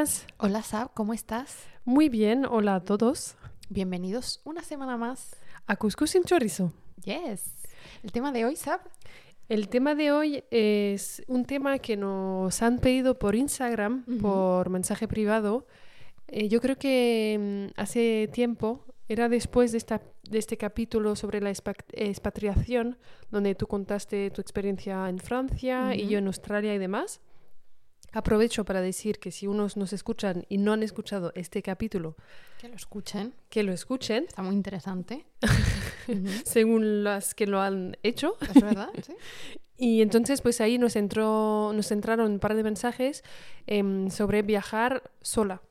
buenas. Hola Sab, ¿cómo estás? Muy bien, hola a todos. Bienvenidos una semana más. A Cuscús sin chorizo. Yes. El tema de hoy, Sab. El tema de hoy es un tema que nos han pedido por Instagram, por mensaje privado. Eh, yo creo que mm, hace tiempo, era después de, esta, de este capítulo sobre la expa- expatriación, donde tú contaste tu experiencia en Francia y yo en Australia y demás. Aprovecho para decir que si unos nos escuchan y no han escuchado este capítulo, Que lo escuchen. que lo escuchen, Está muy interesante. Según las que lo han hecho. ¿Es verdad? Sí. Y entonces, pues ahí nos entró, nos entraron un par de mensajes em, sobre viajar sola.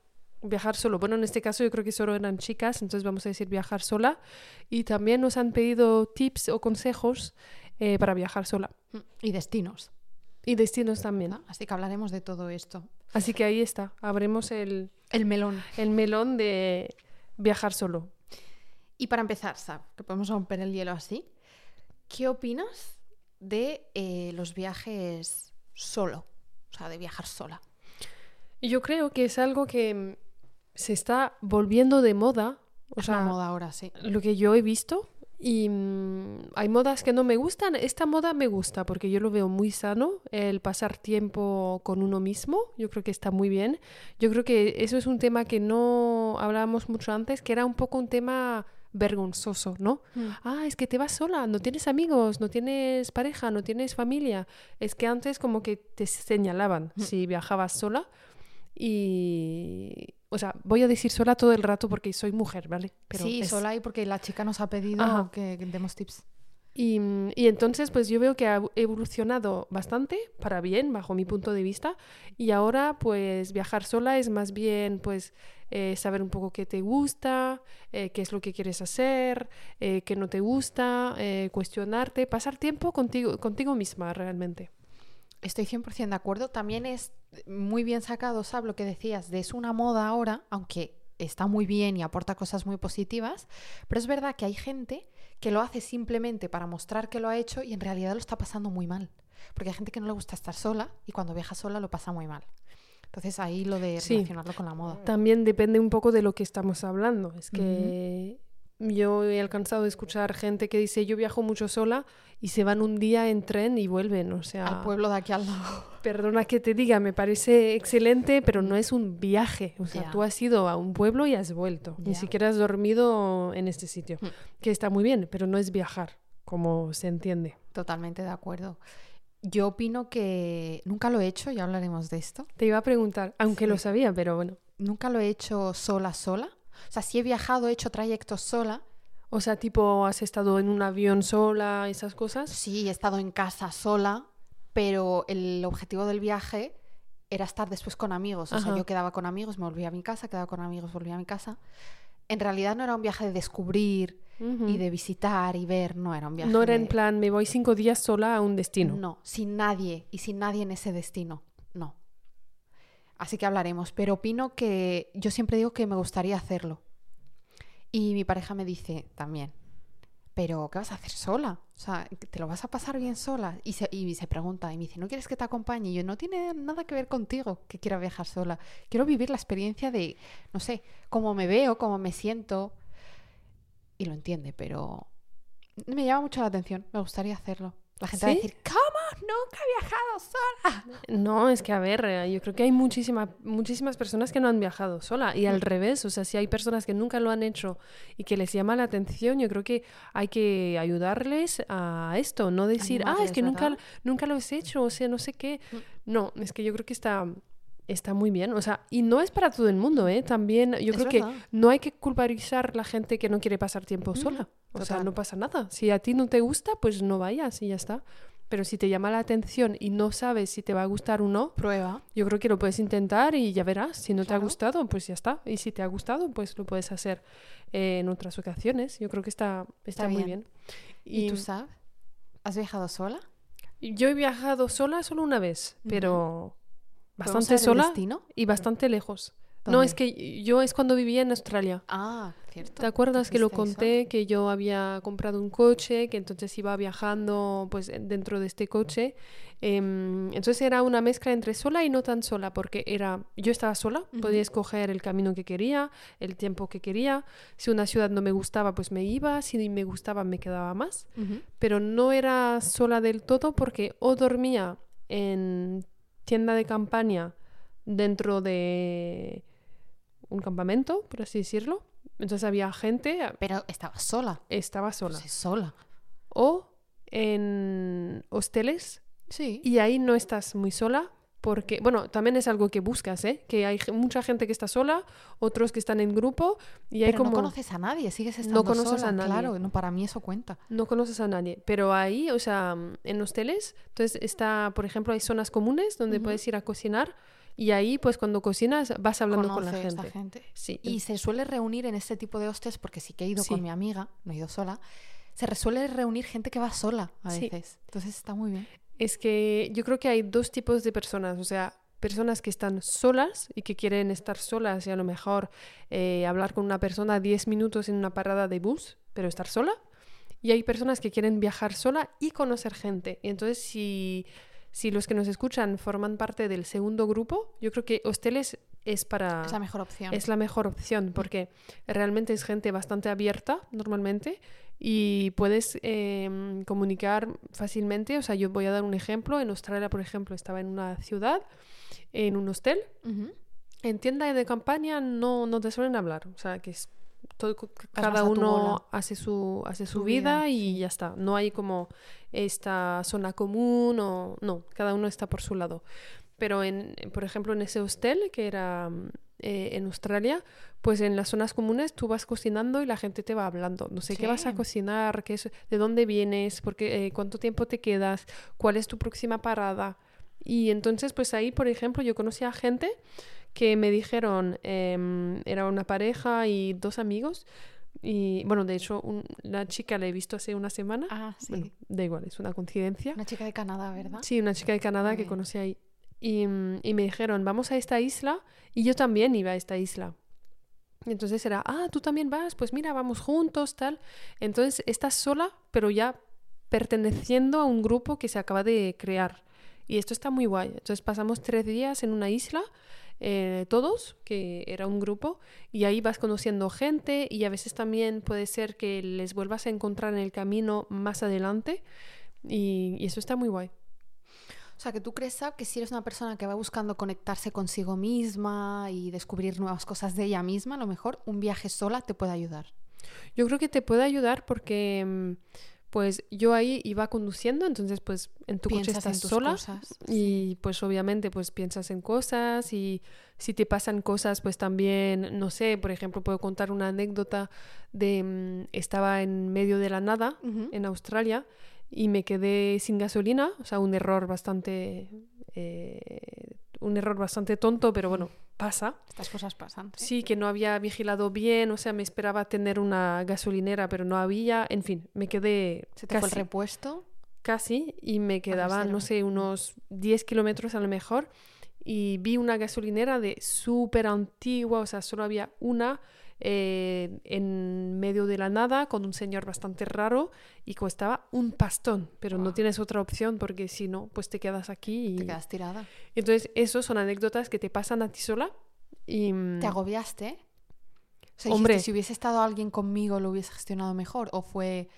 Viajar solo. Bueno, en este caso yo creo que solo eran chicas, entonces vamos a decir viajar sola. Y también nos han pedido tips o consejos eh, para viajar sola. Y destinos. Y destinos también. Así que hablaremos de todo esto. Así que ahí está. Abremos el, El melón. el melón de viajar solo. Y para empezar, Sab, que podemos romper el hielo así, ¿qué opinas de eh, los viajes solo? O sea, de viajar sola. Yo creo que es algo que mm, se está volviendo de moda. O Es sea, una moda ahora, sí. lo que yo he visto. Y mm, hay modas que no me gustan. Esta moda me gusta porque yo lo veo muy sano, el pasar tiempo con uno mismo. Yo creo que está muy bien. Yo creo que eso es un tema que no hablábamos mucho antes, que era un poco un tema vergonzoso, ¿no? Ah, es que te vas sola, no tienes amigos, no tienes pareja, no tienes familia. Es que antes como que te señalaban Mm. si viajabas sola. Y, o sea, voy a decir sola todo el rato porque soy mujer, ¿vale? Pero sí, es- sola y porque la chica nos ha pedido Ajá. que, demos tips. Y, y entonces, pues yo veo que ha evolucionado bastante para bien, bajo mi punto de vista. Y ahora, pues viajar sola es más bien, pues, eh, saber un poco qué te gusta, eh, qué es lo que quieres hacer, eh, qué no te gusta, cuestionarte, pasar tiempo contigo, contigo misma realmente. Estoy 100% de acuerdo. También es muy bien sacado, Sab, lo que decías, de es una moda ahora, aunque está muy bien y aporta cosas muy positivas, pero es verdad que hay gente que lo hace simplemente para mostrar que lo ha hecho y en realidad lo está pasando muy mal. Porque hay gente que no le gusta estar sola y cuando viaja sola lo pasa muy mal. Entonces ahí lo de Sí. relacionarlo con la moda. También depende un poco de lo que estamos hablando. Es que yo he alcanzado a escuchar gente que dice yo viajo mucho sola y se van un día en tren y vuelven. O sea, Al pueblo de aquí al lado. Perdona que te diga, me parece excelente, pero no es un viaje. O sea, tú has ido a un pueblo y has vuelto. Ni siquiera has dormido en este sitio. Mm. Que está muy bien, pero no es viajar, como se entiende. Totalmente de acuerdo. Yo opino que nunca lo he hecho, ya hablaremos de esto. Te iba a preguntar, aunque lo sabía, pero bueno. Nunca lo he hecho sola, sola. O sea, si he viajado, he hecho trayectos sola. O sea, tipo, has estado en un avión sola, esas cosas. Sí, he estado en casa sola, pero el objetivo del viaje era estar después con amigos. O sea, yo quedaba con amigos, me volvía a mi casa, quedaba con amigos, volvía a mi casa. En realidad no era un viaje de descubrir Ujú. y de visitar y ver, no era un viaje No era en plan, me voy cinco días sola a un destino. No, sin nadie y sin nadie en ese destino. No. Así que hablaremos, pero opino que yo siempre digo que me gustaría hacerlo. Y mi pareja me dice también, pero ¿qué vas a hacer sola? O sea, ¿te lo vas a pasar bien sola? Y se, y se pregunta y me dice, ¿no quieres que te acompañe? Y yo, no tiene nada que ver contigo que quiera viajar sola. Quiero vivir la experiencia de, no sé, cómo me veo, cómo me siento. Y lo entiende, pero me llama mucho la atención. Me gustaría hacerlo. La gente va a decir, ¿cómo? Nunca he viajado sola. No, es que a ver, eh, yo creo que hay muchísima, muchísimas personas que no han viajado sola y al Mm. revés, o sea, si hay personas que nunca lo han hecho y que les llama la atención, yo creo que hay que ayudarles a esto, no decir, ah, es que nunca, ¿verdad? nunca lo he hecho, o sea, no sé qué. Mm. No, es que yo creo que está, está muy bien, o sea, y no es para todo el mundo, ¿eh? También yo Es creo que no hay que culpabilizar la gente que no quiere pasar tiempo sola, o sea, no pasa nada. Si a ti no te gusta, pues no vayas y ya está. Pero si te llama la atención y no sabes si te va a gustar o no, Prueba. yo creo que lo puedes intentar y ya verás. Si no te ha gustado, pues ya está. Y si te ha gustado, pues lo puedes hacer eh, en otras ocasiones. Yo creo que está, está, Está muy bien. bien. ¿Y, tú sabes? ¿Has viajado sola? yo he viajado sola solo una vez, pero ¿Podemos bastante sola y bastante lejos. No, es que yo es cuando vivía en Australia. Ah, cierto. ¿Te acuerdas que lo eso. conté? Que yo había comprado un coche, que entonces iba viajando pues dentro de este coche. Em, entonces era una mezcla entre sola y no tan sola, porque era yo estaba sola, podía escoger el camino que quería, el tiempo que quería. Si una ciudad no me gustaba, pues me iba. Si me gustaba, me quedaba más. Pero no era sola del todo porque o dormía en tienda de campaña dentro de un campamento, por así decirlo. Entonces había gente, Pero estaba sola. estaba sola. Pues es sola. O en hosteles Sí. y ahí no estás muy sola porque, bueno, también es algo que buscas, ¿eh? Que hay mucha gente que está sola, otros que están en grupo y hay Pero como... no conoces a nadie, sigues estando conoces sola, a nadie. Claro, no, para mí eso cuenta. No conoces a nadie, pero ahí, o sea, en hosteles, entonces está, por ejemplo, hay zonas comunes donde puedes ir a cocinar y ahí, pues cuando cocinas, vas hablando con la gente. gente. Sí, Y se suele reunir en este tipo de hostes, porque sí que he ido Sí. con mi amiga, no he ido sola, se re- suele reunir gente que va sola a Sí. veces. Entonces está muy bien. es que yo creo que hay dos tipos de personas, o sea, personas que están solas y que quieren estar solas y a lo mejor eh, hablar con una persona 10 minutos en una parada de bus, pero estar sola. Y hay personas que quieren viajar sola y conocer gente. Y entonces, si, si los que nos escuchan forman parte del segundo grupo, yo creo que hosteles es para... Es la mejor opción. Es la mejor opción porque realmente es gente bastante abierta normalmente y puedes em, comunicar fácilmente. O sea, yo voy a dar un ejemplo. En Australia, por ejemplo, estaba en una ciudad, en un hostel. En tienda de campaña no, no te suelen hablar. O sea, que es todo, cada uno hace su, hace su vida, vida, y ya está. No hay como esta zona común o no, cada uno está por su lado. Pero en, por ejemplo, en ese hostel que era eh, en Australia, pues en las zonas comunes tú vas cocinando y la gente te va hablando. No sé qué vas a cocinar, qué es, de dónde vienes, porque, eh, cuánto tiempo te quedas, cuál es tu próxima parada. Y entonces, pues ahí, por ejemplo, yo conocí a gente que me dijeron, em, era una pareja y dos amigos. Y bueno, de hecho, un- la chica la he visto hace una semana. Ah, sí. Bueno, da igual, es una coincidencia. Una chica de Canadá, ¿verdad? Sí, una chica de Canadá que conocí ahí. Y, mm, y me dijeron, vamos a esta isla. Y yo también iba a esta isla. Y entonces era, ah, tú también vas, pues mira, vamos juntos, tal. Entonces estás sola, pero ya perteneciendo a un grupo que se acaba de crear. Y esto está muy guay. Entonces pasamos tres días en una isla, eh, todos, que era un grupo, y ahí vas conociendo gente y a veces también puede ser que les vuelvas a encontrar en el camino más adelante. Y, y eso está muy guay. O sea, que tú crees, Sab, que si eres una persona que va buscando conectarse consigo misma y descubrir nuevas cosas de ella misma, a lo mejor un viaje sola te puede ayudar. Yo creo que te puede ayudar porque, mm, pues yo ahí iba conduciendo, entonces pues en tu coche en estás tus sola cosas, y pues obviamente pues piensas en cosas y si te pasan cosas pues también, no sé, por ejemplo puedo contar una anécdota de, mm, estaba en medio de la nada en Australia y me quedé sin gasolina, o sea, un error bastante, eh, un error bastante tonto, pero bueno, pasa. Estas cosas pasan. sí. Sí, que no había vigilado bien, o sea, me esperaba tener una gasolinera, pero no había. En fin, me quedé Se te fue el repuesto. casi y me quedaban, no sé, unos 10 kilómetros a lo mejor. Y vi una gasolinera de súper antigua, o sea, solo había una eh, en medio de la nada con un señor bastante raro y costaba un pastón, pero no tienes otra opción porque si no, pues te quedas aquí. Y... Te quedas tirada. Entonces, eso son anécdotas que te pasan a ti sola. Y, mm, ¿Te agobiaste? O sea, Hombre. dijiste, si hubiese estado alguien conmigo, lo hubiese gestionado mejor. ¿O fue.?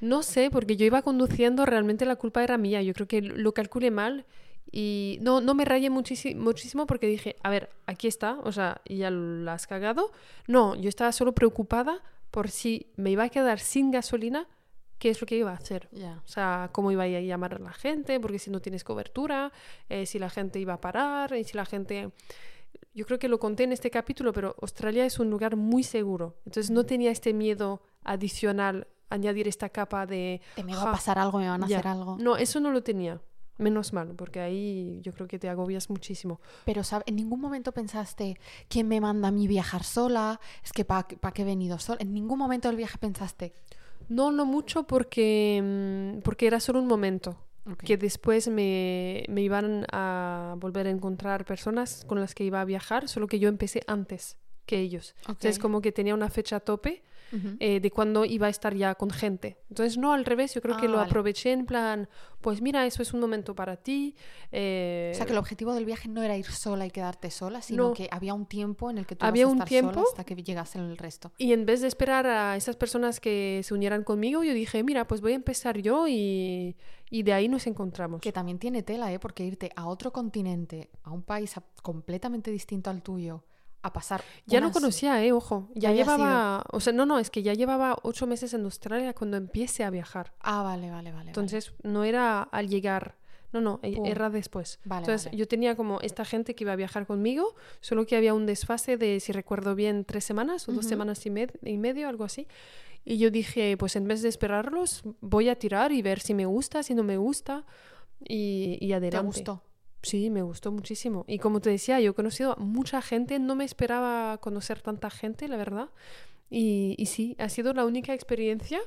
No sé, porque yo iba conduciendo, realmente la culpa era mía. Yo creo que lo calculé mal y no, no me rayé muchísimo, muchísimo porque dije, a ver, aquí está, o sea, ya lo has cagado. No, yo estaba solo preocupada por si me iba a quedar sin gasolina, qué es lo que iba a hacer. Ya. O sea, cómo iba a llamar a la gente, porque si no tienes cobertura, eh, si la gente iba a parar, y si la gente... Yo creo que lo conté en este capítulo, pero Australia es un lugar muy seguro. Entonces no tenía este miedo adicional, añadir esta capa de... Te me va "Ja, a pasar algo, me van a ya". hacer algo. No, eso no lo tenía. Menos mal, porque ahí yo creo que te agobias muchísimo. Pero ¿sabe? en ningún momento pensaste, ¿quién me manda a mí viajar sola? Es que ¿para qué he venido sola? En ningún momento del viaje pensaste. No, no mucho porque, mm, porque era solo un momento. Que después me, me iban a volver a encontrar personas con las que iba a viajar, solo que yo empecé antes que ellos. Entonces Ok. como que tenía una fecha tope Eh, de cuando iba a estar ya con gente. Entonces no al revés, yo creo que Ah, lo vale. aproveché en plan, pues mira, eso es un momento para ti. eh, O sea, que el objetivo del viaje no era ir sola y quedarte sola, sino No. que había un tiempo en el que tú Había ibas a un tiempo. sola hasta que llegase el resto. Y en vez de esperar a esas personas que se unieran conmigo, yo dije, mira, pues voy a empezar yo y, y de ahí nos encontramos. Que también tiene tela, ¿eh? Porque irte a otro continente, a un país completamente distinto al tuyo, a pasar. Ya unas- conocía, eh, ojo. Ya, llevaba, o sea, no, no, es que ya llevaba ocho meses en Australia cuando empiece a viajar. Ah, vale, vale, vale. Entonces no era al llegar, no, no, e- Pum. era después. Vale, Entonces vale. yo tenía como esta gente que iba a viajar conmigo, solo que había un desfase de, si recuerdo bien, tres semanas o dos semanas y, med- y medio, algo así. Y yo dije, pues en vez de esperarlos, voy a tirar y ver si me gusta, si no me gusta y, y ¿Te adelante. gustó? Sí, me gustó muchísimo. Y como te decía, yo he conocido a mucha gente, no me esperaba conocer tanta gente, la verdad. Y, y sí, ha sido la única experiencia.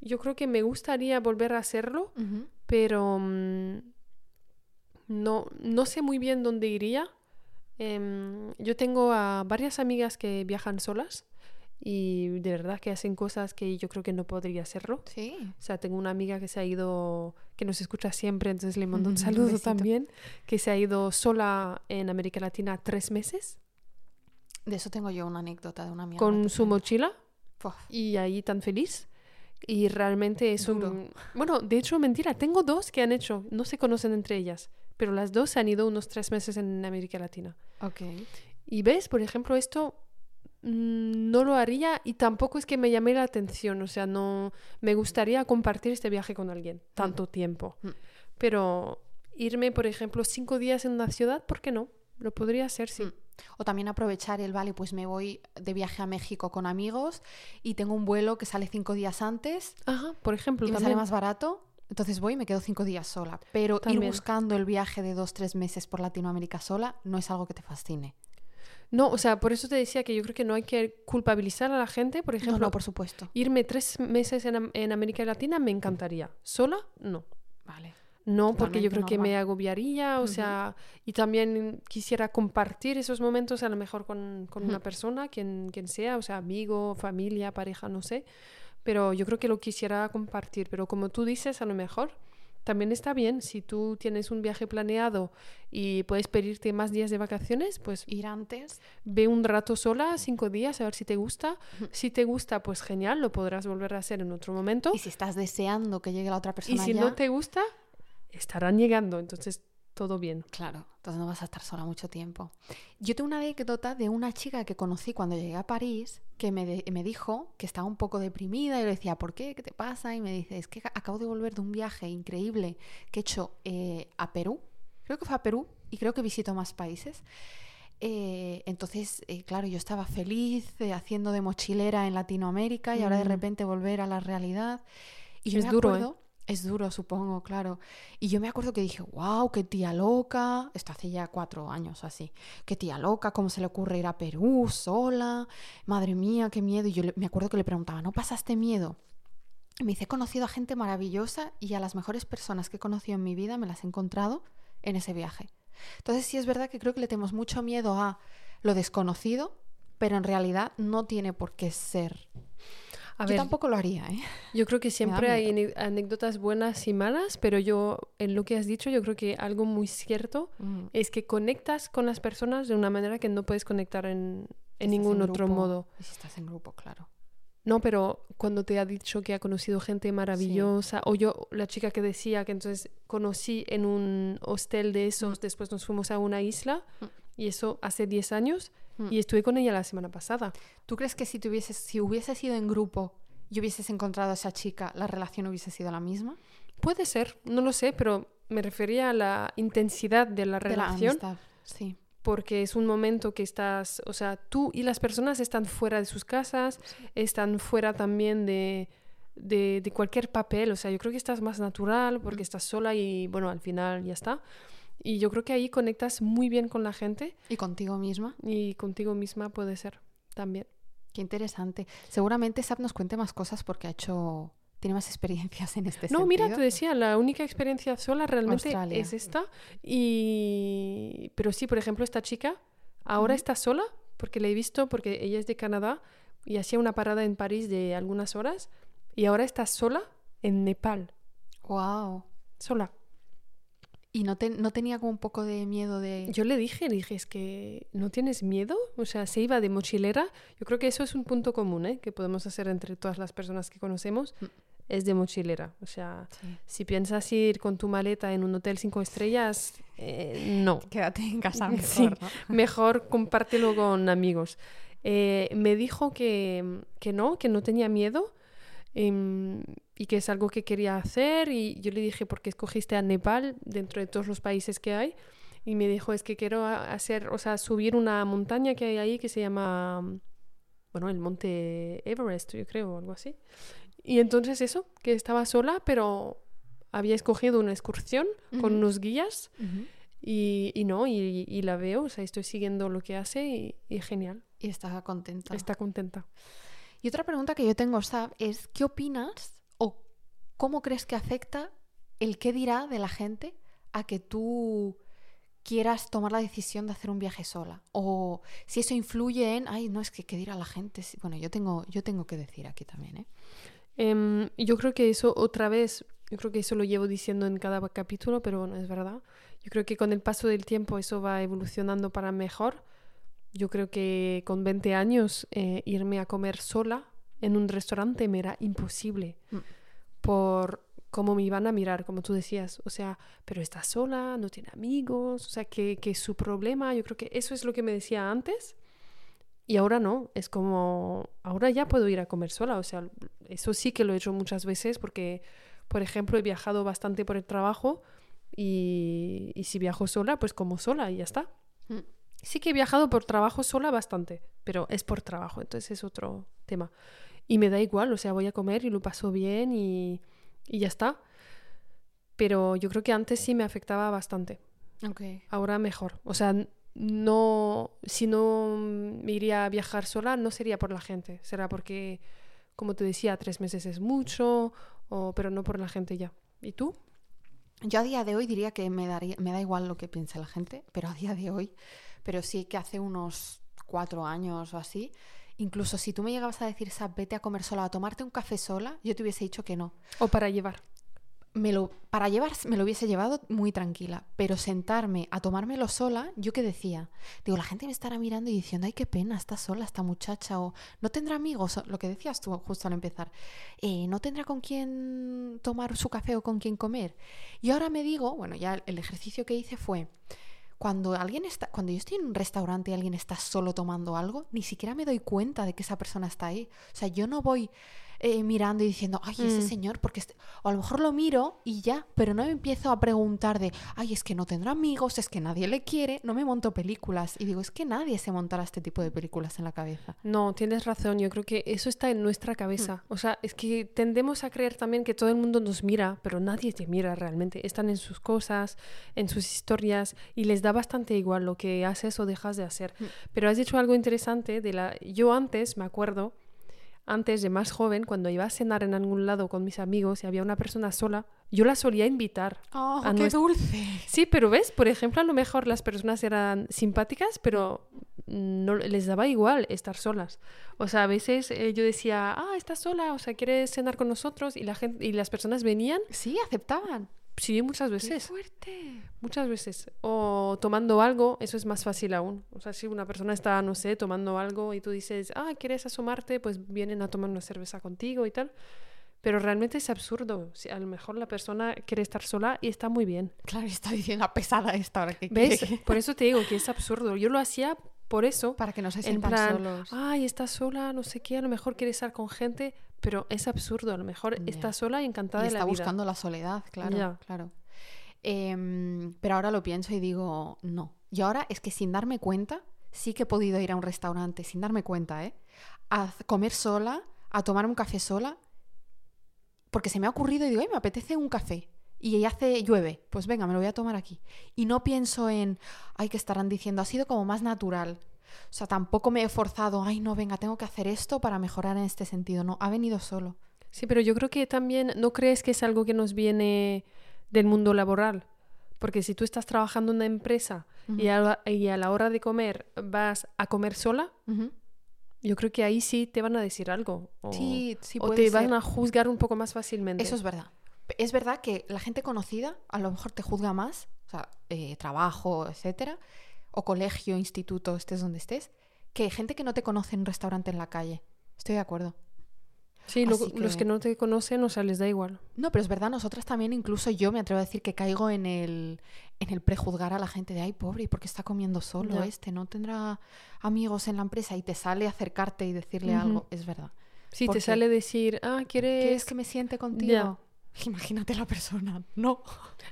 Yo creo que me gustaría volver a hacerlo, pero mm, no, no sé muy bien dónde iría. Em, yo tengo a varias amigas que viajan solas y de verdad que hacen cosas que yo creo que no podría hacerlo. Sí. O sea, tengo una amiga que se ha ido, que nos escucha siempre, entonces le mando un Un saludo también, que se ha ido sola en América Latina tres meses De eso tengo yo una anécdota de una amiga. con su mochila y ahí tan feliz. Y realmente es Duro. un... Bueno, de hecho, mentira, tengo dos que han hecho, no se conocen entre ellas, pero las dos se han ido unos tres meses en América Latina. Ok. Y ves, por ejemplo, esto no lo haría y tampoco es que me llame la atención, o sea, no me gustaría compartir este viaje con alguien tanto tiempo. Mm. Pero irme, por ejemplo, cinco días en una ciudad, ¿por qué no? Lo podría hacer, sí. Mm. O también aprovechar el, vale, pues me voy de viaje a México con amigos y tengo un vuelo que sale cinco días antes Ajá, por ejemplo, y me también. sale más barato. Entonces voy y me quedo cinco días sola. Pero ir buscando el viaje de dos, tres meses por Latinoamérica sola no es algo que te fascine. No, o sea, por eso te decía que yo creo que no hay que culpabilizar a la gente. Por No, ejemplo, no, por supuesto. irme tres meses en, en América Latina me encantaría. ¿Sola? No. Vale. No, porque yo creo que me agobiaría, o sea, y también quisiera compartir esos momentos a lo mejor con, con una persona, quien, quien sea, o sea, amigo, familia, pareja, no sé, pero yo creo que lo quisiera compartir, pero como tú dices, a lo mejor también está bien, si tú tienes un viaje planeado y puedes pedirte más días de vacaciones, pues Ir antes. ve un rato sola, cinco días, a ver si te gusta. Si te gusta, pues genial, lo podrás volver a hacer en otro momento. Y si estás deseando que llegue la otra Y persona si ya, no te gusta, estarán llegando, entonces todo bien. Claro, entonces no vas a estar sola mucho tiempo. Yo tengo una anécdota de una chica que conocí cuando llegué a París que me, de- me dijo que estaba un poco deprimida y le decía, ¿por qué? ¿Qué te pasa? Y me dice, es que acabo de volver de un viaje increíble que he hecho eh, a Perú. Creo que fue a Perú y creo que visito más países. Eh, entonces, eh, claro, yo estaba feliz eh, haciendo de mochilera en Latinoamérica y ahora de Mm. repente volver a la realidad. Y yo Es me duro, ¿eh? acuerdo, es duro, supongo, claro. Y yo me acuerdo que dije, wow, qué tía loca. Esto hace ya cuatro años así. Qué tía loca, cómo se le ocurre ir a Perú sola. Madre mía, qué miedo. Y yo me acuerdo que le preguntaba, ¿no pasaste miedo? Y me dice, he conocido a gente maravillosa y a las mejores personas que he conocido en mi vida me las he encontrado en ese viaje. Entonces sí es verdad que creo que le tenemos mucho miedo a lo desconocido, pero en realidad no tiene por qué ser. A yo ver, tampoco lo haría, ¿eh? yo creo que siempre hay anécdotas buenas y malas, pero yo, en lo que has dicho, yo creo que algo muy cierto Mm. es que conectas con las personas de una manera que no puedes conectar en, ningún otro grupo. modo. Y si estás en grupo, claro. No, pero cuando te ha dicho que ha conocido gente maravillosa, o yo, la chica que decía que entonces conocí en un hostel de esos, después nos fuimos a una isla, Mm. Y eso hace 10 años, Mm. y estuve con ella la semana pasada. ¿Tú crees que si, tuvieses, si hubieses ido en grupo y hubieses encontrado a esa chica, la relación hubiese sido la misma? Puede ser, no lo sé, pero me refería a la intensidad de la De la relación, amistad, sí. porque es un momento que estás, o sea, tú y las personas están fuera de sus casas, están fuera también de, de, de cualquier papel, o sea, yo creo que estás más natural porque estás sola y bueno, al final ya está. Y yo creo que ahí conectas muy bien con la gente Y contigo misma. y contigo misma puede ser también. Qué interesante. Seguramente Sap nos cuente más cosas porque ha hecho tiene más experiencias en este No, sentido. mira, te decía, la única experiencia sola realmente Australia. es esta. Y... Pero sí, por ejemplo, esta chica ahora está sola, porque la he visto, porque ella es de Canadá y hacía una parada en París de algunas horas, y ahora está sola en Nepal, Wow. sola. ¿Y no, te- no tenía como un poco de miedo de... Yo le dije, le dije, es que no tienes miedo, o sea, se iba de mochilera. Yo creo que eso es un punto común, ¿eh? que podemos hacer entre todas las personas que conocemos, Mm. es de mochilera. O sea, Sí. si piensas ir con tu maleta en un hotel cinco estrellas, eh, no. Quédate en casa mejor, Sí. ¿no? Mejor compártelo con amigos. Eh, me dijo que, que no, que no tenía miedo em, y que es algo que quería hacer. Y yo le dije, ¿por qué escogiste a Nepal dentro de todos los países que hay? Y me dijo, es que quiero hacer, o sea, subir una montaña que hay ahí que se llama, bueno, el monte Everest, yo creo, o algo así. Y entonces eso, que estaba sola, pero había escogido una excursión con unos guías. Y, y no, y, y la veo, o sea, estoy siguiendo lo que hace y, y genial, Y estaba contenta. está contenta. Y otra pregunta que yo tengo, Sab, es ¿qué opinas cómo crees que afecta el qué dirá de la gente a que tú quieras tomar la decisión de hacer un viaje sola? O si eso influye en, ay, no, es que qué dirá la gente. Bueno, yo tengo, yo tengo que decir aquí también, ¿eh? Em, yo creo que eso otra vez, yo creo que eso lo llevo diciendo en cada capítulo, pero bueno, es verdad. Yo creo que con el paso del tiempo eso va evolucionando para mejor. Yo creo que con 20 años eh, irme a comer sola en un restaurante me era imposible Mm. Por cómo me iban a mirar, como tú decías. O sea, pero está sola, no tiene amigos, o sea, que, que es su problema. Yo creo que eso es lo que me decía antes. Y ahora no, es como, ahora ya puedo ir a comer sola, o sea, eso sí que lo he hecho muchas veces porque, por ejemplo, he viajado bastante por el trabajo y, y si viajo sola, pues como sola y ya está. Mm. Sí que he viajado por trabajo sola bastante, pero es por trabajo, entonces es otro tema. Y me da igual, o sea, voy a comer y lo paso bien y, y ya está. Pero yo creo que antes sí me afectaba bastante Ok. ahora mejor. O sea, no, si no me iría a viajar sola, no sería por la gente, será porque, como te decía, tres meses es mucho, o, pero no por la gente ya. ¿Y tú? Yo a día de hoy diría que me, daría, me da igual lo que piense la gente, pero a día de hoy, pero sí que hace unos cuatro años o así, incluso si tú me llegabas a decir, Sab, vete a comer sola, a tomarte un café sola, yo te hubiese dicho que no. O para llevar. Me lo, para llevar me lo hubiese llevado muy tranquila, pero sentarme a tomármelo sola, ¿yo qué decía? Digo, la gente me estará mirando y diciendo, ay, qué pena, está sola esta muchacha, o no tendrá amigos, o lo que decías tú justo al empezar, "Eh, no tendrá con quién tomar su café o con quién comer. Y ahora me digo, bueno, ya el ejercicio que hice fue, cuando alguien está, cuando yo estoy en un restaurante y alguien está solo tomando algo, ni siquiera me doy cuenta de que esa persona está ahí. O sea, yo no voy eh, mirando y diciendo, ay, ese Mm. señor, porque este-". o a lo mejor lo miro y ya, pero no me empiezo a preguntar de, ay, es que no tendrá amigos, es que nadie le quiere, no me monto películas y digo, es que nadie se montará este tipo de películas en la cabeza. No, tienes razón, yo creo que eso está en nuestra cabeza. O sea, es que tendemos a creer también que todo el mundo nos mira, pero nadie te mira realmente. Están en sus cosas, en sus historias y les da bastante igual lo que haces o dejas de hacer. Mm. Pero has dicho algo interesante de la yo antes me acuerdo antes de más joven cuando iba a cenar en algún lado con mis amigos y había una persona sola, yo la solía invitar. ¡Oh, A qué dulce! Sí, pero ves, por ejemplo, a lo mejor las personas eran simpáticas, pero no les daba igual estar solas. O sea, a veces eh, yo decía, ah, estás sola, o sea, ¿quieres cenar con nosotros? Y la gente, y las personas venían, Sí, aceptaban. Sí, muchas ¡Qué veces, fuerte! muchas veces. O tomando algo, eso es más fácil aún. O sea, si una persona está, no sé, tomando algo y tú dices, ah, ¿quieres asomarte? Pues vienen a tomar una cerveza contigo y tal. Pero realmente es absurdo. Si a lo mejor la persona quiere estar sola y está muy bien. Claro, está diciendo la pesada esta hora que ¿Ves? quiere. Por eso te digo que es absurdo. Yo lo hacía por eso. Para que no se en sientan plan, solos. ay, estás sola, no sé qué, a lo mejor quiere estar con gente, pero es absurdo. A lo mejor está sola y encantada y de está la vida. buscando la soledad, claro, claro. Em, pero ahora lo pienso y digo, no. Y ahora es que sin darme cuenta, sí que he podido ir a un restaurante, sin darme cuenta, ¿eh? A comer sola, a tomar un café sola, porque se me ha ocurrido y digo, "Ay, me apetece un café. Y hace llueve, pues venga, me lo voy a tomar aquí. Y no pienso en, ay, que estarán diciendo, ha sido como más natural. O sea, tampoco me he forzado, ay, no, venga, tengo que hacer esto para mejorar en este sentido. No, ha venido solo. Sí, pero yo creo que también no crees que es algo que nos viene del mundo laboral. Porque si tú estás trabajando en una empresa y, a la, y a la hora de comer vas a comer sola, yo creo que ahí sí te van a decir algo. O, Sí, sí o puede te van a juzgar un poco más fácilmente. Eso es verdad. Es verdad que la gente conocida a lo mejor te juzga más, o sea, eh, trabajo, etcétera, o colegio, instituto, estés donde estés, que gente que no te conoce en un restaurante en la calle. Estoy de acuerdo. Sí, los que- no te conocen, o sea, les da igual. No, pero es verdad, nosotras también, incluso yo me atrevo a decir que caigo en el, en el prejuzgar a la gente de, ay, pobre, ¿y por qué está comiendo solo este? ¿No tendrá amigos en la empresa? Y te sale acercarte y decirle algo. Es verdad. Sí, Porque- te sale decir, ah, ¿quieres...? ¿Quieres que me siente contigo? Imagínate la persona. No.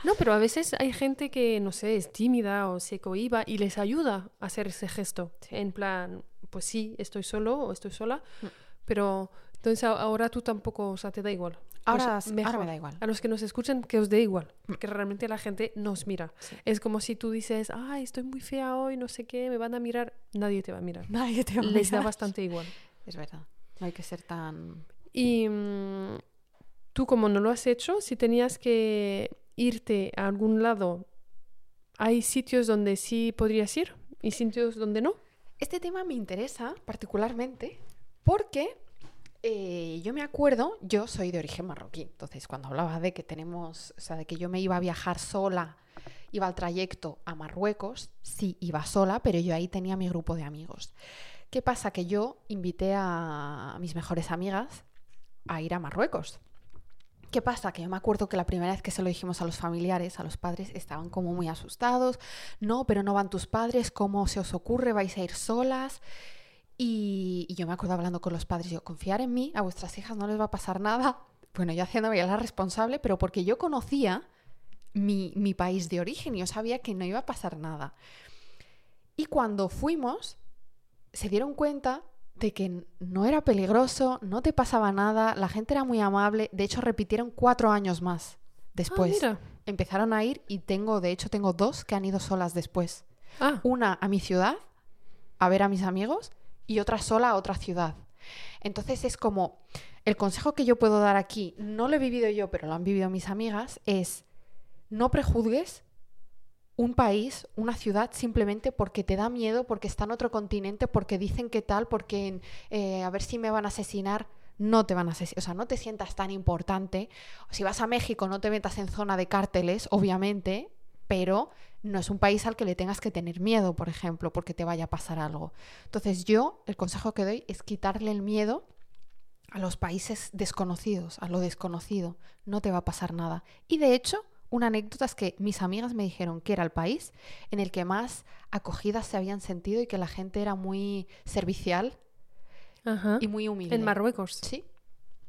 No, pero a veces hay gente que, no sé, es tímida o se cohiba y les ayuda a hacer ese gesto. En plan, pues sí, estoy solo o estoy sola, Mm. pero entonces ahora tú tampoco, o sea, te da igual. Pues Ahora, ahora mejor. me da igual. A los que nos escuchan, que os dé igual, porque realmente la gente nos mira. Sí. Es como si tú dices, ay, estoy muy fea hoy, no sé qué, me van a mirar. Nadie te va a mirar. Nadie te va a Les da mirar. bastante igual. Es verdad. No hay que ser tan... Y mm, tú, como no lo has hecho, si tenías que irte a algún lado, ¿hay sitios donde sí podrías ir y sitios donde no? Este tema me interesa particularmente porque eh, yo me acuerdo, yo soy de origen marroquí, entonces cuando hablaba de que tenemos, o sea, de que yo me iba a viajar sola, iba al trayecto a Marruecos, sí, iba sola, pero yo ahí tenía mi grupo de amigos. ¿Qué pasa? Que yo invité a mis mejores amigas a ir a Marruecos. ¿Qué pasa? Que yo me acuerdo que la primera vez que se lo dijimos a los familiares, a los padres, estaban como muy asustados. No, pero no van tus padres, ¿cómo se os ocurre? ¿Vais a ir solas? Y, yo me acuerdo hablando con los padres, yo, confiar en mí, a vuestras hijas no les va a pasar nada. Bueno, yo haciéndome ya la responsable, pero porque yo conocía mi, mi país de origen yo sabía que no iba a pasar nada. Y cuando fuimos, se dieron cuenta de que no era peligroso, no te pasaba nada, la gente era muy amable, de hecho repitieron cuatro años más después. Ah, mira. Empezaron a ir y tengo, de hecho, tengo dos que han ido solas después. Ah, Una a mi ciudad, a ver a mis amigos, y otra sola a otra ciudad. Entonces es como, el consejo que yo puedo dar aquí, no lo he vivido yo, pero lo han vivido mis amigas, es no prejuzgues un país, una ciudad, simplemente porque te da miedo, porque está en otro continente, porque dicen que tal, porque eh, a ver si me van a asesinar. No te van a asesinar, o sea, no te sientas tan importante. Si vas a México, no te metas en zona de cárteles, obviamente, pero no es un país al que le tengas que tener miedo, por ejemplo, porque te vaya a pasar algo. Entonces yo, el consejo que doy es quitarle el miedo a los países desconocidos, a lo desconocido. No te va a pasar nada. Y de hecho, una anécdota es que mis amigas me dijeron que era el país en el que más acogidas se habían sentido y que la gente era muy servicial ajá. y muy humilde. En Marruecos. Sí.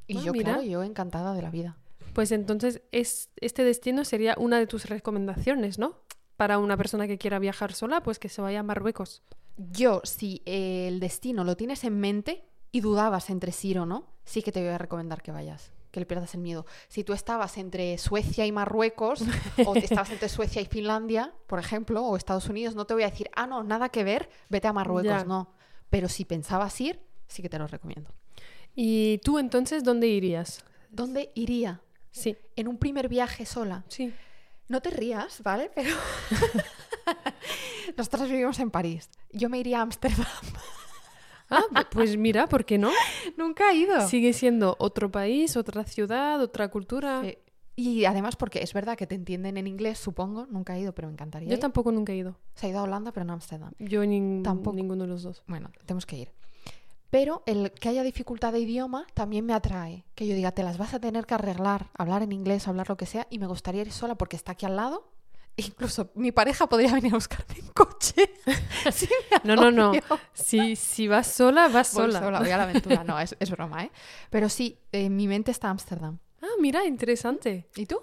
Y Ah, yo, mira. claro, yo encantada de la vida. Pues entonces es, este destino sería una de tus recomendaciones, ¿no? Para una persona que quiera viajar sola, pues que se vaya a Marruecos. Yo, si eh, el destino lo tienes en mente y dudabas entre sí o no, sí que te voy a recomendar que vayas, que le pierdas el miedo. Si tú estabas entre Suecia y Marruecos, o estabas entre Suecia y Finlandia, por ejemplo, o Estados Unidos, no te voy a decir, ah, no, nada que ver, vete a Marruecos, Ya. no. Pero si pensabas ir, sí que te lo recomiendo. ¿Y tú entonces dónde irías? ¿Dónde iría? Sí, En un primer viaje sola. sí. No te rías, ¿vale? Pero nosotros vivimos en París. Yo me iría a Ámsterdam. Ah, pues mira, ¿por qué no? Nunca he ido. Sigue siendo otro país, otra ciudad, otra cultura. Sí. Y además porque es verdad que te entienden en inglés, supongo. Nunca he ido, pero me encantaría. Yo ir. tampoco nunca he ido. Se ha ido a Holanda, pero no a Ámsterdam. Yo nin- Tampoco. ninguno de los dos. Bueno, tenemos que ir. Pero el que haya dificultad de idioma también me atrae. Que yo diga, te las vas a tener que arreglar, hablar en inglés, hablar lo que sea, y me gustaría ir sola porque está aquí al lado. Incluso mi pareja podría venir a buscarme en coche. Sí, No, no, no. Si, si vas sola, vas Voy sola. sola, voy a la aventura. No, es, es broma, ¿eh? Pero sí, en mi mente está Ámsterdam. Ah, mira, interesante. ¿Y tú?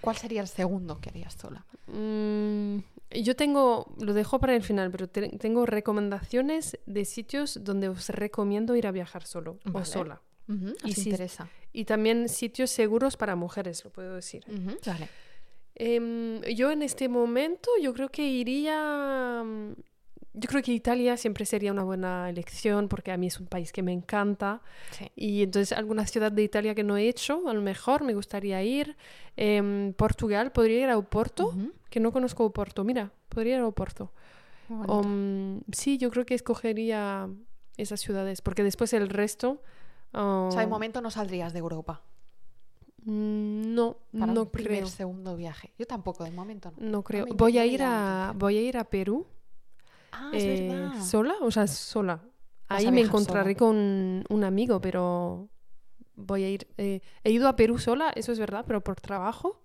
¿Cuál sería el segundo que harías sola? Mm, yo tengo, lo dejo para el final, pero te- tengo recomendaciones de sitios donde os recomiendo ir a viajar solo o sola. Y nos si- interesa. Y también sitios seguros para mujeres, lo puedo decir. Vale. Em, yo en este momento, yo creo que iría. mm, yo creo que Italia siempre sería una buena elección porque a mí es un país que me encanta. Sí. Y entonces alguna ciudad de Italia que no he hecho, a lo mejor me gustaría ir. Em, Portugal, podría ir a Oporto, Ujú. que no conozco Oporto. Mira, podría ir a Oporto. Um, sí, yo creo que escogería esas ciudades, porque después el resto... O sea, de um, momento no saldrías de Europa no, para no un primer, creo. segundo viaje. Yo tampoco, de momento no. No creo. Voy a no ir a, voy a ir a Perú. Ah, es eh, verdad. ¿Sola? O sea, sola. Ahí me encontraré sola. con un amigo, pero voy a ir. eh, he ido a Perú sola, eso es verdad, pero por trabajo.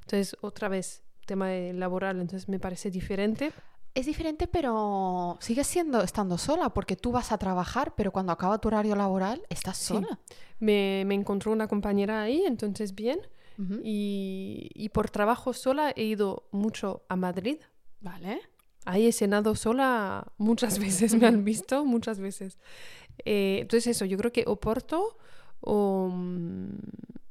Entonces, otra vez, tema de laboral, entonces me parece diferente. Es diferente, pero sigues siendo estando sola, porque tú vas a trabajar, pero cuando acaba tu horario laboral, estás Sí. sola. Me, me encontró una compañera ahí, entonces bien. Y, y por trabajo sola he ido mucho a Madrid. Vale. Ahí he cenado sola muchas veces, me han visto muchas veces. Eh, entonces eso, yo creo que Oporto o, mm, o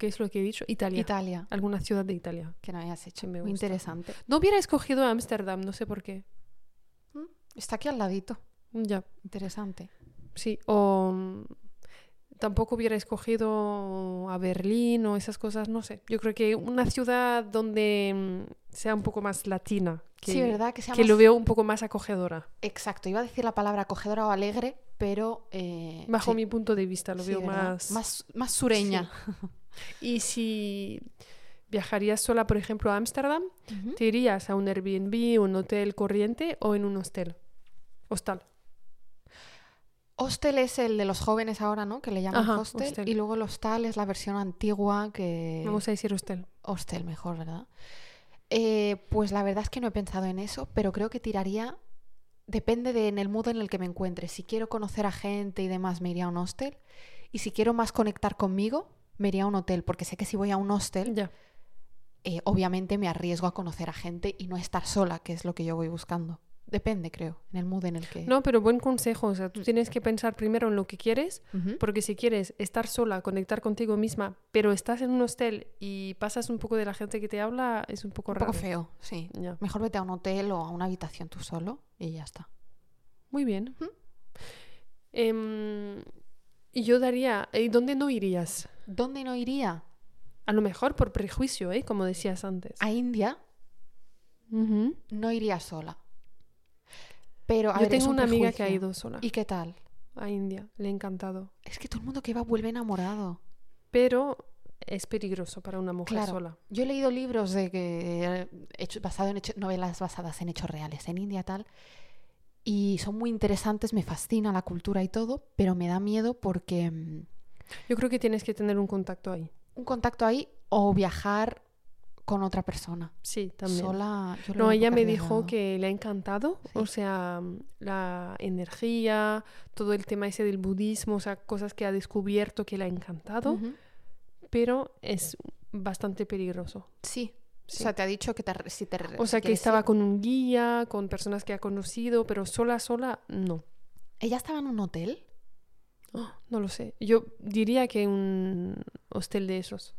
¿qué es lo que he dicho? Italia. Italia, Alguna ciudad de Italia. que no hayas hecho. Me Muy gusta. interesante. No hubiera escogido Ámsterdam, no sé por qué. Mm, Está aquí al ladito. Ya, Interesante. sí. O mm, tampoco hubiera escogido a Berlín o esas cosas, no sé. Yo creo que una ciudad donde mm, sea un poco más latina. Que, sí, ¿verdad? Que, sea que más- lo veo un poco más acogedora. Exacto, iba a decir la palabra acogedora o alegre, pero... eh, Bajo sí, mi punto de vista, lo sí, veo ¿verdad? más... más... Más sureña. Y si viajarías sola, por ejemplo, a Ámsterdam, Ujú. ¿te irías a un Airbnb, un hotel corriente o en un hostel? Hostal. Hostel es el de los jóvenes ahora, ¿no? Que le llaman Ajá, hostel. hostel. Y luego el hostal es la versión antigua que... Vamos a decir hostel. Hostel mejor, ¿verdad? Eh, pues la verdad es que no he pensado en eso, pero creo que tiraría... Depende de en el mood en el que me encuentre. Si quiero conocer a gente y demás, me iría a un hostel. Y si quiero más conectar conmigo, me iría a un hotel, porque sé que si voy a un hostel, eh, obviamente me arriesgo a conocer a gente y no estar sola, que es lo que yo voy buscando. Depende, creo, en el mood en el que... No, pero buen consejo. O sea, tú tienes que pensar primero en lo que quieres, porque si quieres estar sola, conectar contigo misma, pero estás en un hostel y pasas un poco de la gente que te habla, es un poco Un raro. poco feo, sí. Mejor vete a un hotel o a una habitación tú solo y ya está. Muy bien. Em, y yo daría, ¿y dónde no irías? ¿Dónde no iría? A lo mejor por prejuicio, ¿eh? Como decías antes. A India no iría sola. Pero a Yo ver, tengo un una amiga que ha ido sola ¿Y qué tal? a India, le ha encantado. Es que todo el mundo que va vuelve enamorado. Pero es peligroso para una mujer Claro. sola. Yo he leído libros de que eh, basado en hecho- novelas basadas en hechos reales en India tal y son muy interesantes, me fascina la cultura y todo, pero me da miedo porque mm, Yo creo que tienes que tener un contacto ahí. un contacto ahí o viajar con otra persona. Sí, también. Sola, yo No, ella me dijo que le ha encantado, o sea, la energía, todo el tema ese del budismo, o sea, cosas que ha descubierto que le ha encantado, Ujú. pero es bastante peligroso. Sí. Sí. O sea, te ha dicho que te, si te O sea, que estaba ir- con un guía, con personas que ha conocido, pero sola, sola, no. ¿Ella estaba en un hotel? No lo sé. Yo diría que un hostel de esos.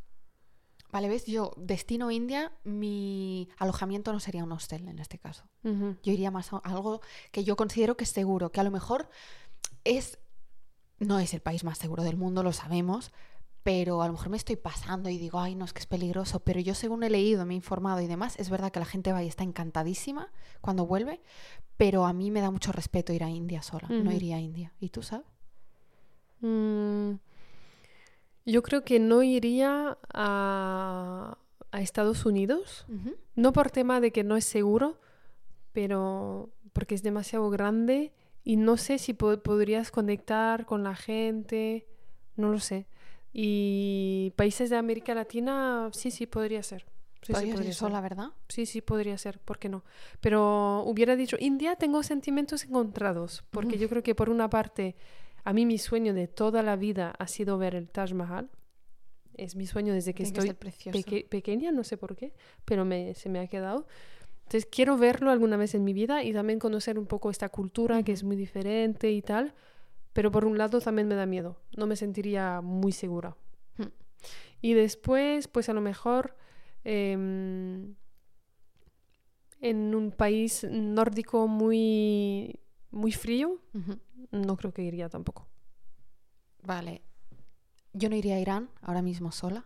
Vale, ves, yo, destino India, mi alojamiento no sería un hostel en este caso. Yo iría más a algo que yo considero que es seguro, que a lo mejor es. No es el país más seguro del mundo, lo sabemos, pero a lo mejor me estoy pasando y digo, ay, no, es que es peligroso. Pero yo, según he leído, me he informado y demás, es verdad que la gente va y está encantadísima cuando vuelve, pero a mí me da mucho respeto ir a India sola. No iría a India. ¿Y tú sabes? Mm, yo creo que no iría a, a Estados Unidos. No por tema de que no es seguro, pero porque es demasiado grande y no sé si po- podrías conectar con la gente, no lo sé. Y países de América Latina, sí, sí, podría ser. Sí, sí, podría ser. sola, ¿verdad? Sí, sí, podría ser, ¿por qué no? Pero hubiera dicho, India tengo sentimientos encontrados, porque yo creo que por una parte, a mí mi sueño de toda la vida ha sido ver el Taj Mahal. Es mi sueño desde que Tiene estoy precioso. peque- pequeña, no sé por qué, pero me, se me ha quedado. Entonces quiero verlo alguna vez en mi vida y también conocer un poco esta cultura que es muy diferente y tal, pero por un lado también me da miedo, no me sentiría muy segura. Hmm. Y después, pues a lo mejor em, en un país nórdico muy, muy frío, no creo que iría tampoco. Vale. Yo no iría a Irán ahora mismo sola.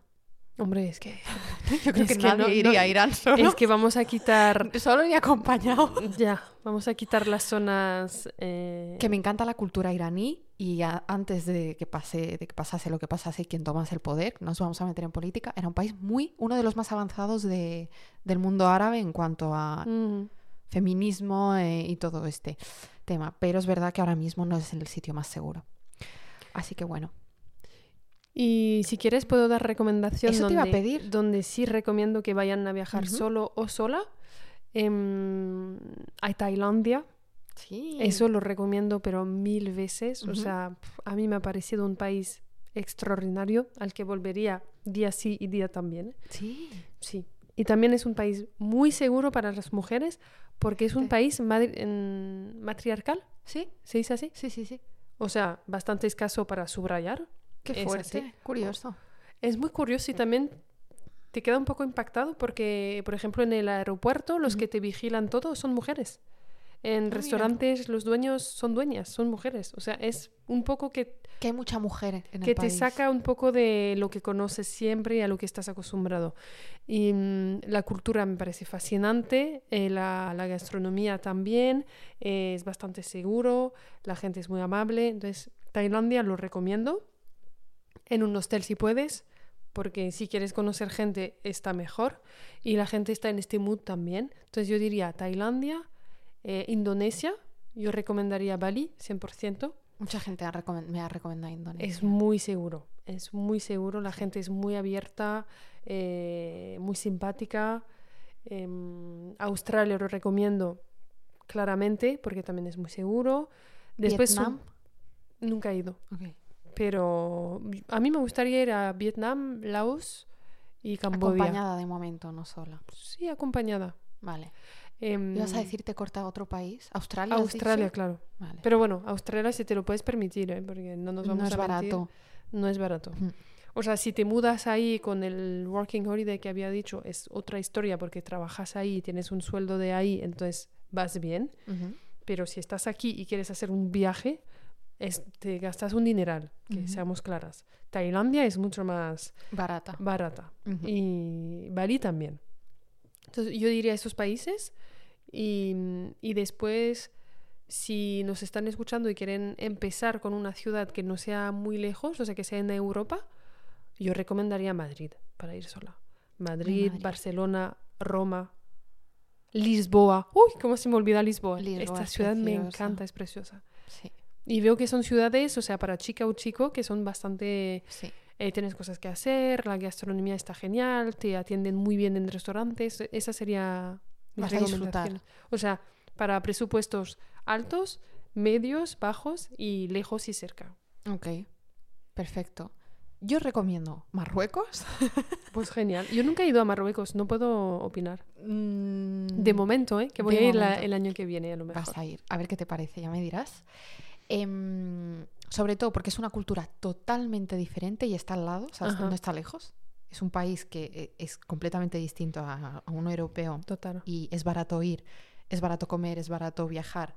Hombre, es que, Yo creo Es que, que nadie no- iría no- a Irán solo. es que vamos a quitar, Solo ni acompañado. ya, vamos a quitar las zonas... eh, Que me encanta la cultura iraní y a- antes de que, pase, de que pasase lo que pasase y quien tomase el poder, nos vamos a meter en política, era un país muy, uno de los más avanzados de- del mundo árabe en cuanto a mm, feminismo eh, y todo este tema. Pero es verdad que ahora mismo no es el sitio más seguro. Así que bueno, Y si quieres puedo dar recomendación Eso te donde, iba a pedir. donde sí recomiendo que vayan a viajar solo o sola. Em, a Tailandia, sí. eso lo recomiendo pero mil veces. O sea, a mí me ha parecido un país extraordinario al que volvería día sí y día también. Sí. Sí. Y también es un país muy seguro para las mujeres porque es un Sí. país madri- en- matriarcal, Sí, ¿se dice así? sí, sí, sí. O sea, bastante escaso para subrayar. Qué Es fuerte. así. Curioso. Es muy curioso y también te queda un poco impactado porque, por ejemplo, en el aeropuerto los que te vigilan todo son mujeres. En mira. restaurantes los dueños son dueñas, son mujeres. O sea, es un poco que, Que hay mucha mujer en el que te país. saca un poco de lo que conoces siempre y a lo que estás acostumbrado. Y mm, la cultura me parece fascinante, eh, la, la gastronomía también, eh, es bastante seguro, la gente es muy amable. Entonces, Tailandia lo recomiendo. En un hostel si puedes, porque si quieres conocer gente está mejor. Y la gente está en este mood también. Entonces yo diría Tailandia, eh, Indonesia, yo recomendaría Bali 100%. Mucha gente me ha recomendado Indonesia. Es muy seguro, es muy seguro, la gente es muy abierta, eh, muy simpática. Em, Australia lo recomiendo claramente porque también es muy seguro. Después Vietnam. nunca he ido, Ok. Pero a mí me gustaría ir a Vietnam, Laos y Camboya. Acompañada de momento, no sola. Sí, acompañada. Vale. Em, ¿Ibas a decir te corta otro país? ¿Australia? Australia, claro. Vale. Pero bueno, Australia si te lo puedes permitir, ¿eh? porque no nos vamos no es a mentir, barato. No es barato. O sea, si te mudas ahí con el working holiday que había dicho, es otra historia porque trabajas ahí, tienes un sueldo de ahí, entonces vas bien. Pero si estás aquí y quieres hacer un viaje, es- te gastas un dineral, que seamos claras. Tailandia es mucho más Barata. barata y Bali también. Entonces yo diría esos países y, y después si nos están escuchando y quieren empezar con una ciudad que no sea muy lejos, o sea que sea en Europa, yo recomendaría Madrid para ir sola. Madrid, Madrid. Barcelona, Roma, Lisboa. Uy, cómo se me olvida Lisboa. Lisboa Esta es ciudad me encanta, es preciosa. Sí, Y veo que son ciudades, o sea, para chica o chico, que son bastante sí. eh, tienes cosas que hacer, la gastronomía está genial, te atienden muy bien en restaurantes. Esa sería mi Vas recomendación. O sea, para presupuestos altos, medios, bajos y lejos y cerca. Ok. Perfecto. Yo recomiendo Marruecos. Pues genial. Yo nunca he ido a Marruecos, no puedo opinar. Mm, De momento, ¿eh? Que voy a ir la- el año que viene a lo mejor. Vas a ir. A ver qué te parece, ya me dirás. Em, sobre todo porque es una cultura totalmente diferente y está al lado, no está lejos. Es un país que eh, es completamente distinto a, a uno europeo Total. y es barato ir, es barato comer, es barato viajar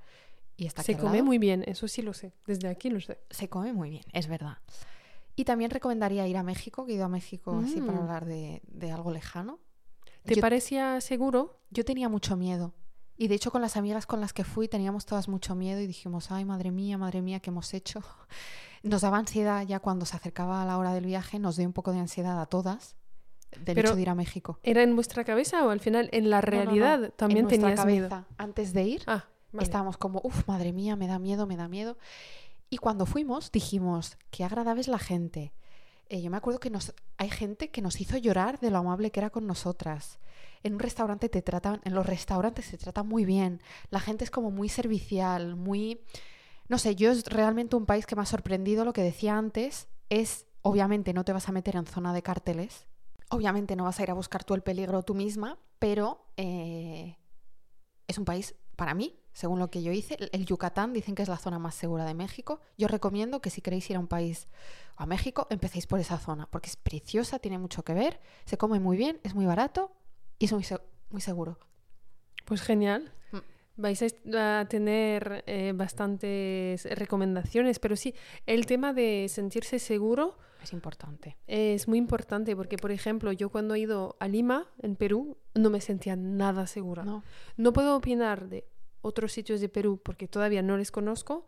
y está Se come lado. muy bien, eso sí lo sé. Desde aquí lo sé. Se come muy bien, es verdad. Y también recomendaría ir a México, que he ido a México así para Mm. hablar de, de algo lejano. ¿Te Yo- parecía seguro? Yo tenía mucho miedo. Y de hecho con las amigas con las que fui teníamos todas mucho miedo y dijimos, ay, madre mía, madre mía, ¿qué hemos hecho? Nos daba ansiedad ya cuando se acercaba la hora del viaje, nos dio un poco de ansiedad a todas del Pero- hecho de ir a México. ¿Era en vuestra cabeza o al final en la No, no, no, realidad también en tenías miedo? cabeza, Antes de ir, Ah, vale. estábamos como, uff, madre mía, me da miedo, me da miedo. Y cuando fuimos dijimos, qué agradable es la gente. Eh, yo me acuerdo que nos, hay gente que nos hizo llorar de lo amable que era con nosotras. En un restaurante te tratan, en los restaurantes se trata muy bien. La gente es como muy servicial, muy... No sé, yo es realmente un país que me ha sorprendido. Lo que decía antes es, obviamente no te vas a meter en zona de cárteles. Obviamente no vas a ir a buscar tú el peligro tú misma, pero eh, es un país, para mí, según lo que yo hice, el- Yucatán dicen que es la zona más segura de México. Yo recomiendo que si queréis ir a un país o a México, empecéis por esa zona, porque es preciosa, tiene mucho que ver, se come muy bien, es muy barato y es muy, se- muy seguro. Pues genial. Mm. Vais a tener eh, bastantes recomendaciones, pero sí, el tema de sentirse seguro Es importante. es muy importante porque, por ejemplo, yo cuando he ido a Lima, en Perú, no me sentía nada segura. ¿no? No puedo opinar de otros sitios de Perú porque todavía no les conozco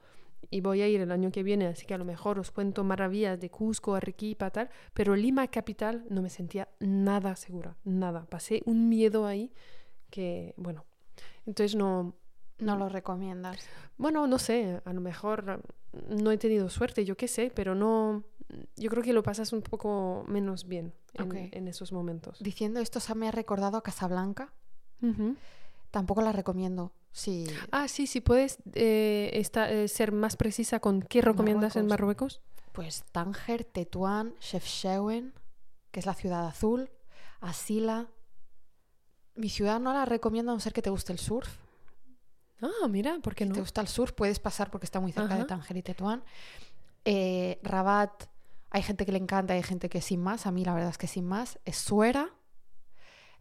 y voy a ir el año que viene, así que a lo mejor os cuento maravillas de Cusco, Arequipa, tal, pero Lima capital no me sentía nada segura, nada. Pasé un miedo ahí que, bueno, entonces no, No lo recomiendas. bueno, no sé, a lo mejor no he tenido suerte, yo qué sé, pero no, yo creo que lo pasas un poco menos bien en, esos momentos. Diciendo esto, se me ha recordado a Casablanca. Ujú. Tampoco la recomiendo. Sí. Ah, sí, sí, puedes eh, esta- eh, ser más precisa con qué recomiendas en Marruecos. Pues Tánger, Tetuán, Chefchaouen, que es la ciudad azul, Asila. Mi ciudad no la recomiendo a no ser que te guste el surf. Ah, mira, ¿por qué Si no? te gusta el surf, puedes pasar porque está muy cerca de. Tánger y Tetuán. Eh, Rabat, hay gente que le encanta, hay gente que sin más. A mí la verdad es que sin más. Es Suera.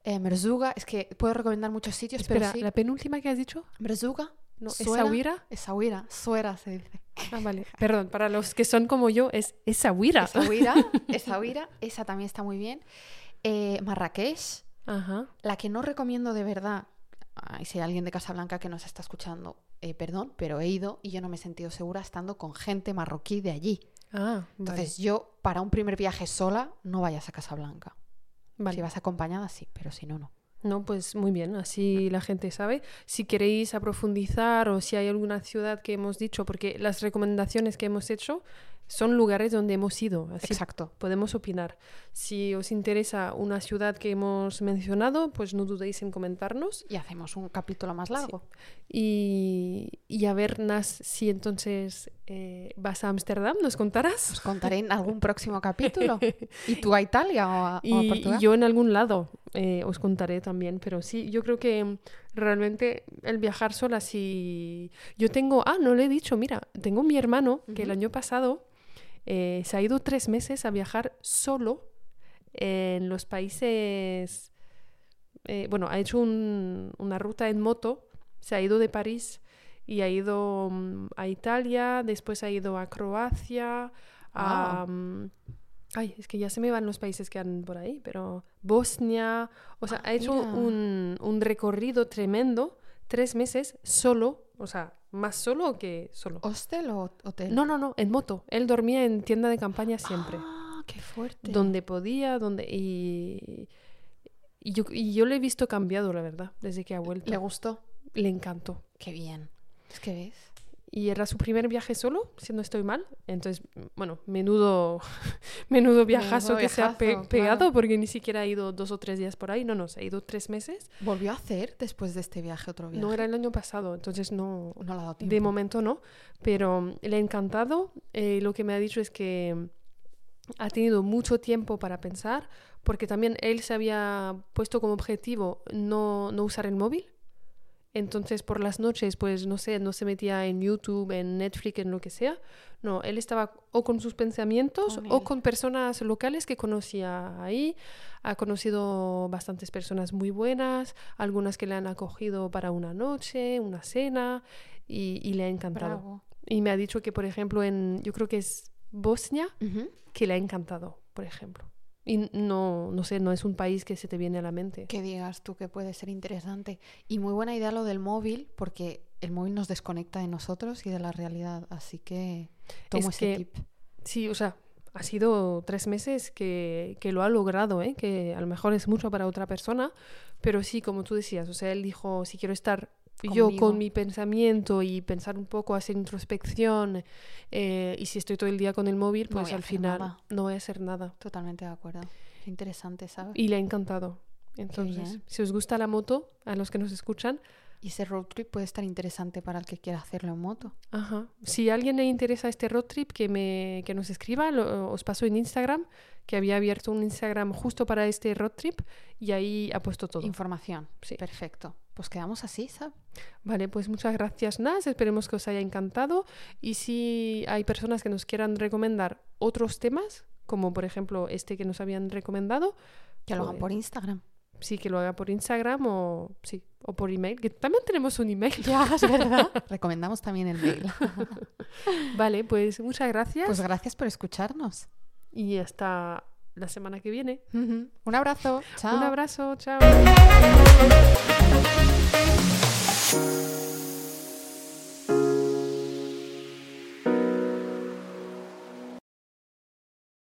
Eh, Merzuga, es que puedo recomendar muchos sitios, Espera, pero sí. la penúltima que has dicho, Merzuga, no, ¿es Suera. Sahuira? Essaouira, Suera se dice. Ah, vale. Perdón, para los que son como yo, es Essaouira. Essaouira, Essaouira, esa también está muy bien. Eh, Marrakech, Ajá. la que no recomiendo de verdad, si hay alguien de Casablanca que nos está escuchando, eh, perdón, pero he ido y yo no me he sentido segura estando con gente marroquí de allí. Ah, vale. Entonces yo, para un primer viaje sola, no vayas a Casablanca. Vale. Si vas acompañada, sí, pero si no, no. No, pues muy bien, así la gente sabe. Si queréis a profundizar o si hay alguna ciudad que hemos dicho, porque las recomendaciones que hemos hecho son lugares donde hemos ido, así Exacto. podemos opinar. Si os interesa una ciudad que hemos mencionado, pues no dudéis en comentarnos. Y hacemos un capítulo más largo. Y, y a ver, Nas, si entonces eh, vas a Ámsterdam, ¿nos contarás? Os contaré en algún próximo capítulo. ¿Y tú a Italia o a, o a Y, y Portugal? yo en algún lado eh, os contaré también, pero sí, yo creo que mm, realmente el viajar sola, si yo tengo, ah, no le he dicho, mira, tengo mi hermano que el año pasado eh, se ha ido tres meses a viajar solo en los países, eh, bueno, ha hecho un- una ruta en moto, se ha ido de París y ha ido mm, a Italia, después ha ido a Croacia, a... Mm, Ay, es que ya se me van los países que han por ahí, pero Bosnia, o sea, Ah, ha hecho un recorrido tremendo, tres meses solo, o sea, más solo que solo. ¿Hostel o hotel? No, no, no, en moto. Él dormía en tienda de campaña siempre, Ah, qué fuerte. donde podía, donde y, y yo y yo le he visto cambiado, la verdad, desde que ha vuelto. ¿Le gustó? Le encantó. Qué bien. Es que ves. Y era su primer viaje solo, si no estoy mal. Entonces, bueno, menudo, menudo viajazo que se ha pe- pegado claro. porque ni siquiera ha ido dos o tres días por ahí. No, no, se ha ido tres meses. ¿Volvió a hacer después de este viaje otro viaje? No era el año pasado, entonces no, No le ha dado tiempo. de momento no. Pero mm, le ha encantado. Eh, lo que me ha dicho es que mm, ha tenido mucho tiempo para pensar, porque también él se había puesto como objetivo no, no usar el móvil. Entonces por las noches, pues no sé, no se metía en YouTube, en Netflix, en lo que sea. No, él estaba o con sus pensamientos Con o con personas locales que conocía ahí. Ha conocido bastantes personas muy buenas, algunas que le han acogido para una noche, una cena, y, y le ha encantado. Bravo. Y me ha dicho que, por ejemplo, en, yo creo que es Bosnia, que le ha encantado, por ejemplo. Y no, no sé, no es un país que se te viene a la mente. Que digas tú que puede ser interesante. Y muy buena idea lo del móvil, porque el móvil nos desconecta de nosotros y de la realidad. Así que tomo Es ese que- tip. Sí, o sea, ha sido tres meses que, que lo ha logrado, ¿eh? que a lo mejor es mucho para otra persona, pero sí, como tú decías, o sea, él dijo, si quiero estar yo Conmigo. con mi pensamiento y pensar un poco, hacer introspección, eh, y si estoy todo el día con el móvil, No pues a al final nada. no voy a hacer nada. Totalmente de acuerdo. Qué interesante, ¿sabes? Y le ha encantado. Entonces, si os gusta la moto, a los que nos escuchan, Y ese road trip puede estar interesante para el que quiera hacerlo en moto. Ajá. Si a alguien le interesa este road trip, que, me, que nos escriba, lo- os paso en Instagram, que había abierto un Instagram justo para este road trip y ahí ha puesto todo. Información. Sí. Perfecto pues quedamos así, ¿sabes? Vale, pues muchas gracias Nas, esperemos que os haya encantado y si hay personas que nos quieran recomendar otros temas, como por ejemplo este que nos habían recomendado, que lo hagan pues por Instagram. Sí, que lo haga por Instagram o sí, o por email, que también tenemos un email. Ya, es verdad. Recomendamos también el mail. vale, pues muchas gracias. Pues gracias por escucharnos. Y hasta la semana que viene. Un abrazo. Chao. Un abrazo. Chao.